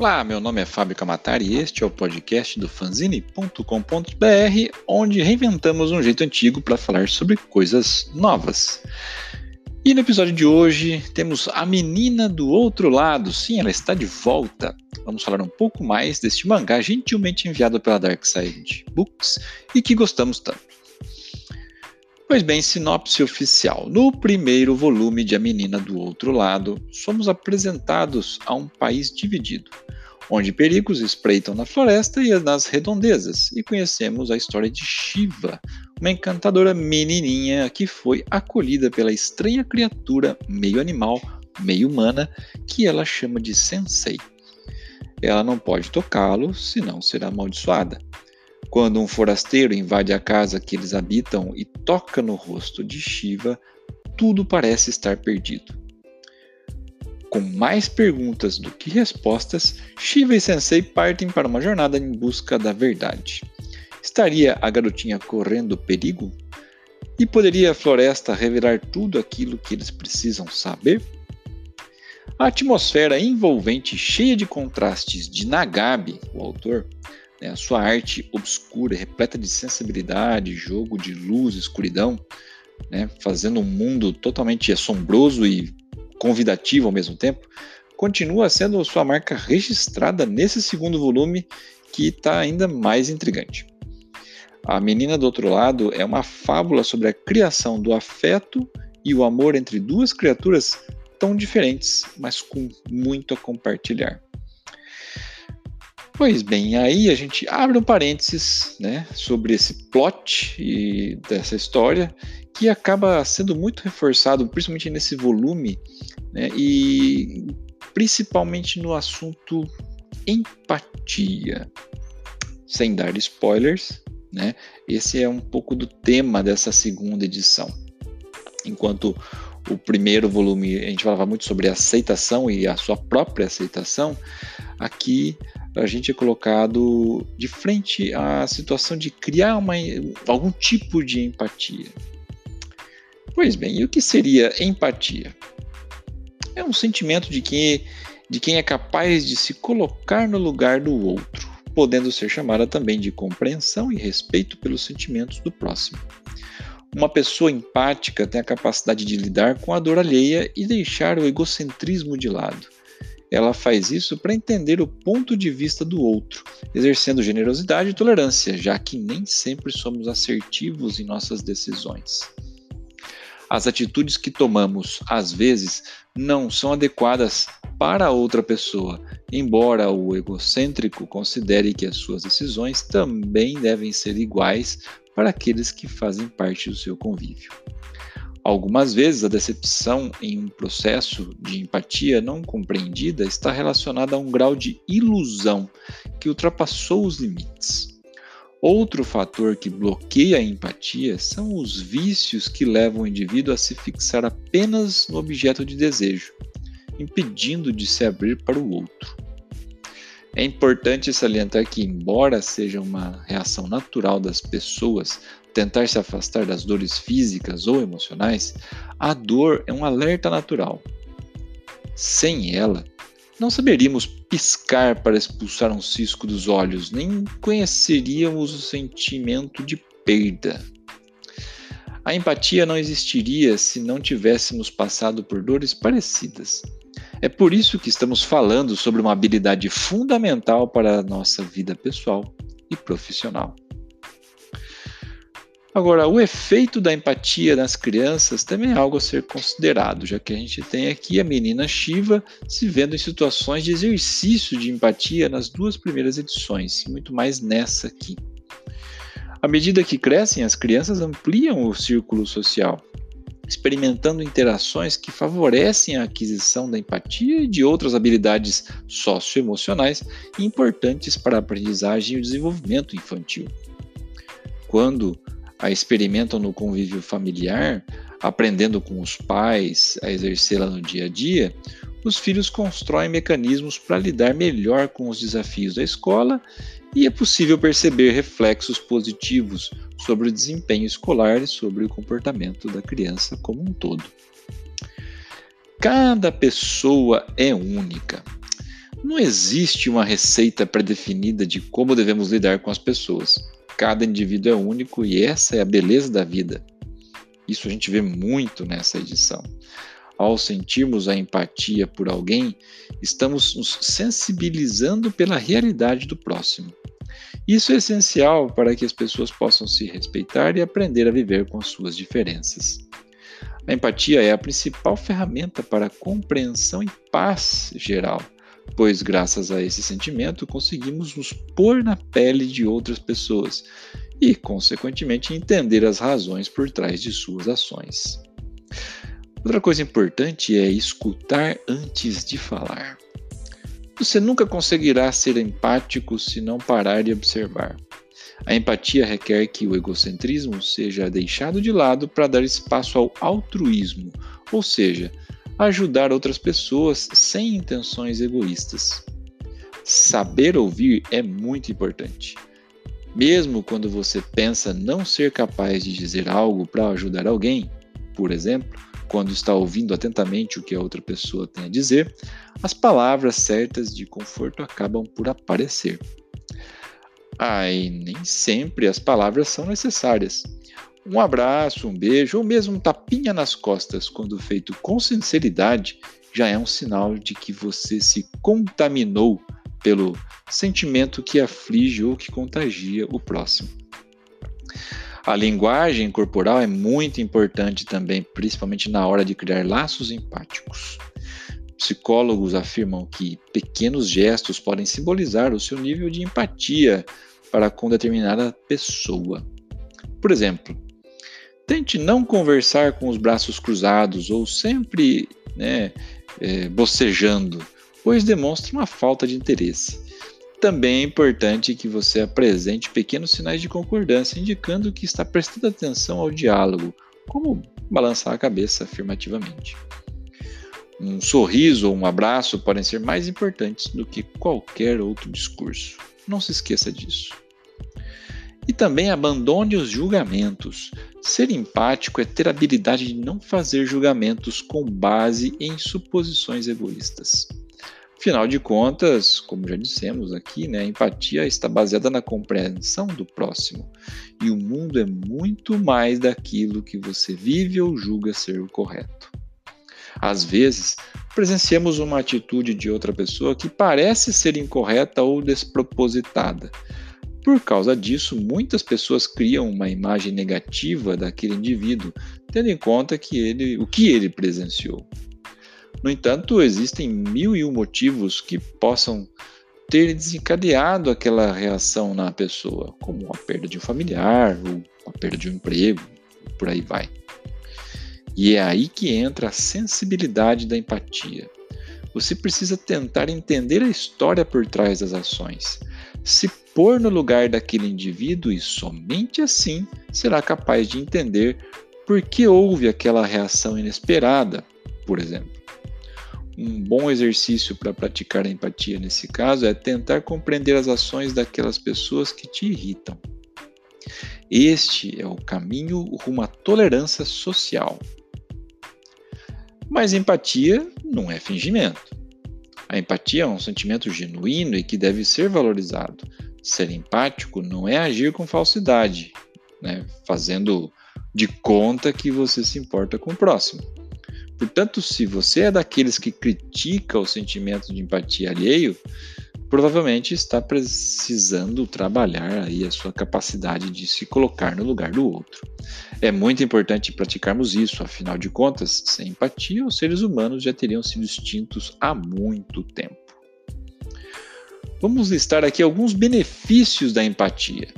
Olá, meu nome é Fábio Camatari e este é o podcast do fanzine.com.br, onde reinventamos um jeito antigo para falar sobre coisas novas. E no episódio de hoje temos a menina do outro lado. Sim, ela está de volta. Vamos falar um pouco mais deste mangá gentilmente enviado pela Dark Side Books e que gostamos tanto. Pois bem, sinopse oficial. No primeiro volume de A Menina do Outro Lado, somos apresentados a um país dividido, onde perigos espreitam na floresta e nas redondezas, e conhecemos a história de Shiva, uma encantadora menininha que foi acolhida pela estranha criatura meio animal, meio humana, que ela chama de Sensei. Ela não pode tocá-lo, senão será amaldiçoada. Quando um forasteiro invade a casa que eles habitam e toca no rosto de Shiva, tudo parece estar perdido. Com mais perguntas do que respostas, Shiva e Sensei partem para uma jornada em busca da verdade. Estaria a garotinha correndo perigo? E poderia a floresta revelar tudo aquilo que eles precisam saber? A atmosfera envolvente, cheia de contrastes de Nagabe, o autor, né, a sua arte obscura, repleta de sensibilidade, jogo de luz, escuridão, né, fazendo um mundo totalmente assombroso e convidativo ao mesmo tempo, continua sendo sua marca registrada nesse segundo volume que está ainda mais intrigante. A Menina do Outro Lado é uma fábula sobre a criação do afeto e o amor entre duas criaturas tão diferentes, mas com muito a compartilhar. Pois bem, aí a gente abre um parênteses né, sobre esse plot e dessa história que acaba sendo muito reforçado, principalmente nesse volume, né, e principalmente no assunto empatia. Sem dar spoilers, né, esse é um pouco do tema dessa segunda edição. Enquanto o primeiro volume a gente falava muito sobre aceitação e a sua própria aceitação, aqui a gente é colocado de frente à situação de criar uma, algum tipo de empatia. Pois bem, e o que seria empatia? É um sentimento de quem, de quem é capaz de se colocar no lugar do outro, podendo ser chamada também de compreensão e respeito pelos sentimentos do próximo. Uma pessoa empática tem a capacidade de lidar com a dor alheia e deixar o egocentrismo de lado ela faz isso para entender o ponto de vista do outro, exercendo generosidade e tolerância, já que nem sempre somos assertivos em nossas decisões. As atitudes que tomamos, às vezes, não são adequadas para outra pessoa, embora o egocêntrico considere que as suas decisões também devem ser iguais para aqueles que fazem parte do seu convívio. Algumas vezes a decepção em um processo de empatia não compreendida está relacionada a um grau de ilusão que ultrapassou os limites. Outro fator que bloqueia a empatia são os vícios que levam o indivíduo a se fixar apenas no objeto de desejo, impedindo de se abrir para o outro. É importante salientar que, embora seja uma reação natural das pessoas tentar se afastar das dores físicas ou emocionais, a dor é um alerta natural. Sem ela, não saberíamos piscar para expulsar um cisco dos olhos, nem conheceríamos o sentimento de perda. A empatia não existiria se não tivéssemos passado por dores parecidas. É por isso que estamos falando sobre uma habilidade fundamental para a nossa vida pessoal e profissional. Agora, o efeito da empatia nas crianças também é algo a ser considerado, já que a gente tem aqui a menina Shiva se vendo em situações de exercício de empatia nas duas primeiras edições, e muito mais nessa aqui. À medida que crescem, as crianças ampliam o círculo social, experimentando interações que favorecem a aquisição da empatia e de outras habilidades socioemocionais importantes para a aprendizagem e o desenvolvimento infantil. Quando a experimentam no convívio familiar, aprendendo com os pais a exercê-la no dia a dia, os filhos constroem mecanismos para lidar melhor com os desafios da escola e é possível perceber reflexos positivos sobre o desempenho escolar e sobre o comportamento da criança como um todo. Cada pessoa é única. Não existe uma receita pré-definida de como devemos lidar com as pessoas. Cada indivíduo é único e essa é a beleza da vida. Isso a gente vê muito nessa edição. Ao sentirmos a empatia por alguém, estamos nos sensibilizando pela realidade do próximo. Isso é essencial para que as pessoas possam se respeitar e aprender a viver com as suas diferenças. A empatia é a principal ferramenta para a compreensão e paz geral, pois, graças a esse sentimento, conseguimos nos pôr na pele de outras pessoas e, consequentemente, entender as razões por trás de suas ações. Outra coisa importante é escutar antes de falar. Você nunca conseguirá ser empático se não parar de observar. A empatia requer que o egocentrismo seja deixado de lado para dar espaço ao altruísmo, ou seja, ajudar outras pessoas sem intenções egoístas. Saber ouvir é muito importante. Mesmo quando você pensa não ser capaz de dizer algo para ajudar alguém, por exemplo, quando está ouvindo atentamente o que a outra pessoa tem a dizer, as palavras certas de conforto acabam por aparecer. Ah, e nem sempre as palavras são necessárias. Um abraço, um beijo ou mesmo um tapinha nas costas, quando feito com sinceridade, já é um sinal de que você se contaminou pelo sentimento que aflige ou que contagia o próximo. A linguagem corporal é muito importante também, principalmente na hora de criar laços empáticos. Psicólogos afirmam que pequenos gestos podem simbolizar o seu nível de empatia para com determinada pessoa. Por exemplo, tente não conversar com os braços cruzados ou sempre né, é, bocejando, pois demonstra uma falta de interesse. Também é importante que você apresente pequenos sinais de concordância, indicando que está prestando atenção ao diálogo, como balançar a cabeça afirmativamente. Um sorriso ou um abraço podem ser mais importantes do que qualquer outro discurso. Não se esqueça disso. E também abandone os julgamentos. Ser empático é ter a habilidade de não fazer julgamentos com base em suposições egoístas. Afinal de contas, como já dissemos aqui, né, a empatia está baseada na compreensão do próximo. E o mundo é muito mais daquilo que você vive ou julga ser o correto. Às vezes, presenciamos uma atitude de outra pessoa que parece ser incorreta ou despropositada. Por causa disso, muitas pessoas criam uma imagem negativa daquele indivíduo, tendo em conta que ele, o que ele presenciou. No entanto, existem mil e um motivos que possam ter desencadeado aquela reação na pessoa, como a perda de um familiar, ou a perda de um emprego, por aí vai. E é aí que entra a sensibilidade da empatia. Você precisa tentar entender a história por trás das ações, se pôr no lugar daquele indivíduo e somente assim será capaz de entender por que houve aquela reação inesperada, por exemplo. Um bom exercício para praticar a empatia nesse caso é tentar compreender as ações daquelas pessoas que te irritam. Este é o caminho rumo à tolerância social. Mas empatia não é fingimento. A empatia é um sentimento genuíno e que deve ser valorizado. Ser empático não é agir com falsidade, né? fazendo de conta que você se importa com o próximo. Portanto, se você é daqueles que critica o sentimento de empatia alheio, provavelmente está precisando trabalhar aí a sua capacidade de se colocar no lugar do outro. É muito importante praticarmos isso, afinal de contas, sem empatia, os seres humanos já teriam sido extintos há muito tempo. Vamos listar aqui alguns benefícios da empatia.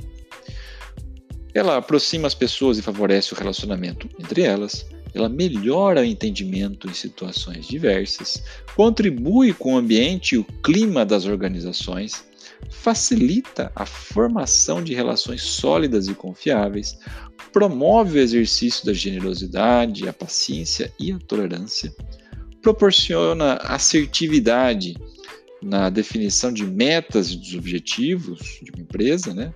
Ela aproxima as pessoas e favorece o relacionamento entre elas, ela melhora o entendimento em situações diversas, contribui com o ambiente e o clima das organizações, facilita a formação de relações sólidas e confiáveis, promove o exercício da generosidade, a paciência e a tolerância, proporciona assertividade na definição de metas e dos objetivos de uma empresa, né?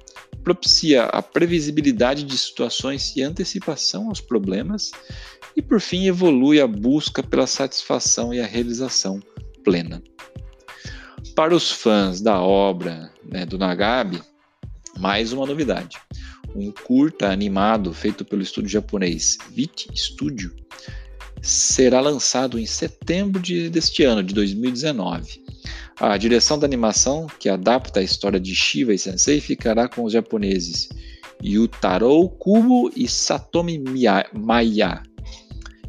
Propicia a previsibilidade de situações e antecipação aos problemas e, por fim, evolui a busca pela satisfação e a realização plena. para os fãs da obra né, do Nagabe, mais uma novidade. Um curta animado feito pelo estúdio japonês VIT Studio será lançado em setembro de, deste ano, de 2019. A direção da animação, que adapta a história de Shiva e Sensei, ficará com os japoneses Yutaro Kubo e Satomi Maya.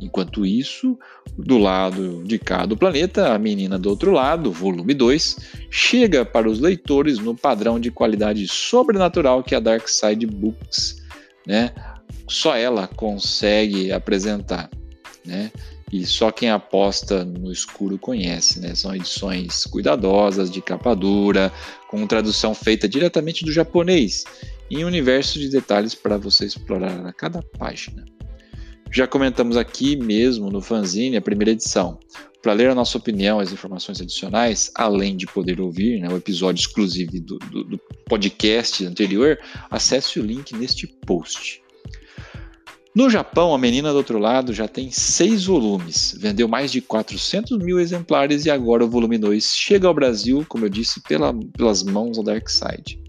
Enquanto isso, do lado de cá do planeta, A Menina do Outro Lado, volume 2, chega para os leitores no padrão de qualidade sobrenatural que a Dark Side Books, né, só ela consegue apresentar, né? E só quem aposta no escuro conhece, né? São edições cuidadosas, de capa dura, com tradução feita diretamente do japonês, em um universo de detalhes para você explorar a cada página. Já comentamos aqui mesmo no fanzine a primeira edição. Para ler a nossa opinião, as informações adicionais, além de poder ouvir né, o episódio exclusivo do, do, do podcast anterior, acesse o link neste post. No Japão, a menina do outro lado já tem seis volumes, vendeu mais de 400 mil exemplares e agora o volume 2 chega ao Brasil, como eu disse, pela, pelas mãos da Dark Side.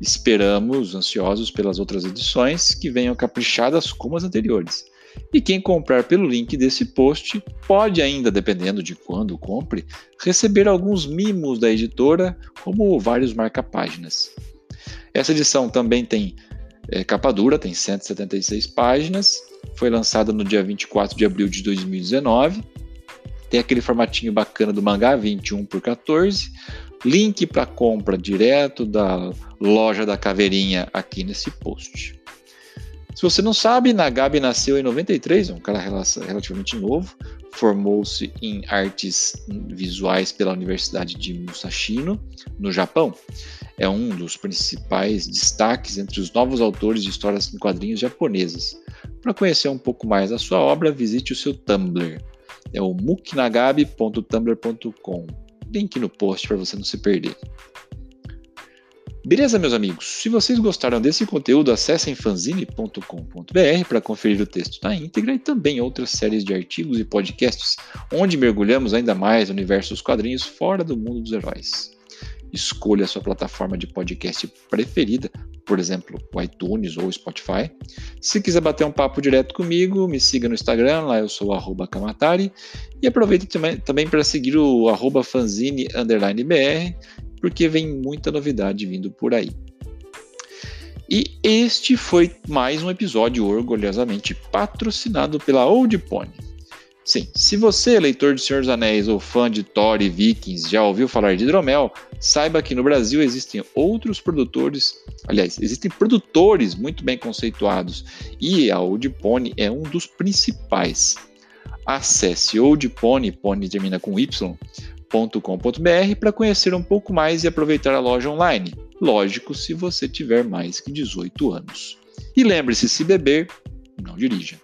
Esperamos, ansiosos pelas outras edições, que venham caprichadas como as anteriores. E quem comprar pelo link desse post pode ainda, dependendo de quando compre, receber alguns mimos da editora, como vários marca-páginas. Essa edição também tem é, capa dura, tem 176 páginas, foi lançada no dia 24 de abril de 2019. Tem aquele formatinho bacana do mangá, 21 por 14. Link para compra direto da loja da Caveirinha aqui nesse post. Se você não sabe, Nagabe nasceu em 93, é um cara relativamente novo, formou-se em artes visuais pela Universidade de Musashino, no Japão. É um dos principais destaques entre os novos autores de histórias em quadrinhos japonesas. Para conhecer um pouco mais da sua obra, visite o seu Tumblr. É o muknagabe.tumblr.com. Link no post para você não se perder. Beleza, meus amigos? Se vocês gostaram desse conteúdo, acessem fanzine.com.br para conferir o texto na íntegra e também outras séries de artigos e podcasts onde mergulhamos ainda mais no universo dos quadrinhos fora do mundo dos heróis. Escolha a sua plataforma de podcast preferida, por exemplo, o iTunes ou o Spotify. Se quiser bater um papo direto comigo, me siga no Instagram, lá eu sou o Kamatari. E aproveite também, também para seguir o arroba fanzine_br porque vem muita novidade vindo por aí. E este foi mais um episódio orgulhosamente patrocinado pela Old Pony. Sim, se você, leitor de Senhor dos Anéis ou fã de Thor e Vikings, já ouviu falar de hidromel, saiba que no Brasil existem outros produtores, aliás, existem produtores muito bem conceituados e a Old Pony é um dos principais. Acesse Old Pony, Pony termina com Y, com.br para conhecer um pouco mais e aproveitar a loja online. Lógico, se você tiver mais que 18 anos. E lembre-se: se beber, não dirija.